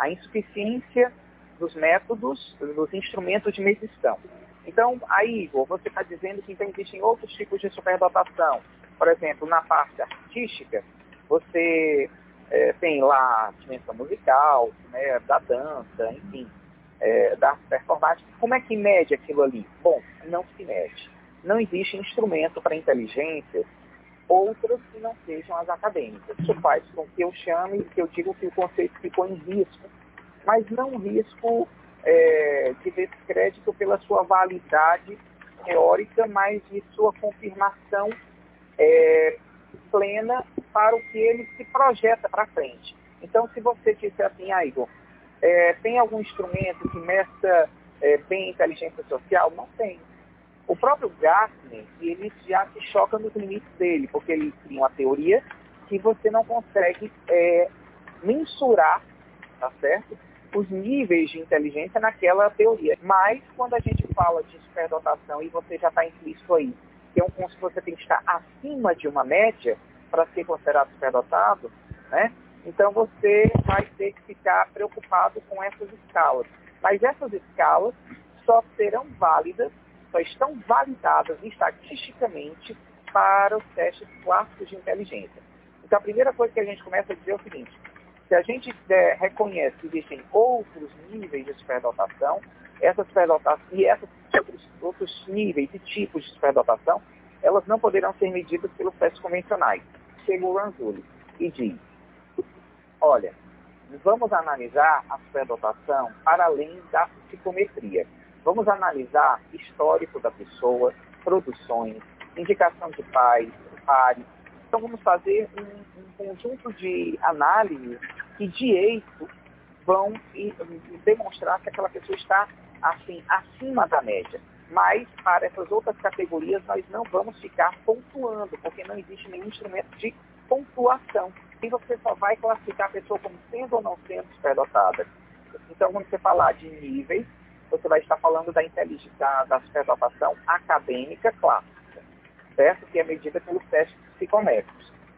a insuficiência dos métodos, dos instrumentos de medição. Então, aí, Igor, você está dizendo que então, existem outros tipos de superdotação. Por exemplo, na parte artística, você é, tem lá a dimensão musical, né, da dança, enfim, é, da performática. Como é que mede aquilo ali? Bom, não se mede. Não existe instrumento para inteligência outras que não sejam as acadêmicas. Isso faz com que eu chame, que eu digo que o conceito ficou em risco, mas não risco é, de descrédito pela sua validade teórica, mas de sua confirmação é, plena para o que ele se projeta para frente. Então, se você disser assim, ah, Igor, é, tem algum instrumento que meça é, bem inteligência social? Não tem. O próprio Gartner, ele já se choca nos limites dele, porque ele cria uma teoria que você não consegue é, mensurar, tá certo? Os níveis de inteligência naquela teoria. Mas, quando a gente fala de superdotação, e você já está implícito aí, que é um você tem que estar acima de uma média para ser considerado superdotado, né? Então você vai ter que ficar preocupado com essas escalas. Mas essas escalas só serão válidas, só estão validadas estatisticamente para os testes clássicos de inteligência. Então a primeira coisa que a gente começa a dizer é o seguinte, se a gente é, reconhece que existem outros níveis de superdotação, essas superdotações e esses outros, outros níveis e tipos de superdotação, elas não poderão ser medidas pelos testes convencionais. Chega o Ranzulli e diz, olha, vamos analisar a superdotação para além da psicometria. Vamos analisar histórico da pessoa, produções, indicação de pais, pares. Então vamos fazer um, um conjunto de análises que de eixo vão demonstrar que aquela pessoa está assim acima da média. Mas para essas outras categorias nós não vamos ficar pontuando, porque não existe nenhum instrumento de pontuação. E você só vai classificar a pessoa como sendo ou não sendo superdotada. Então, quando você falar de níveis, você vai estar falando da inteligência, da, da superdotação acadêmica clássica, certo? Que é medida pelos testes psicométricos.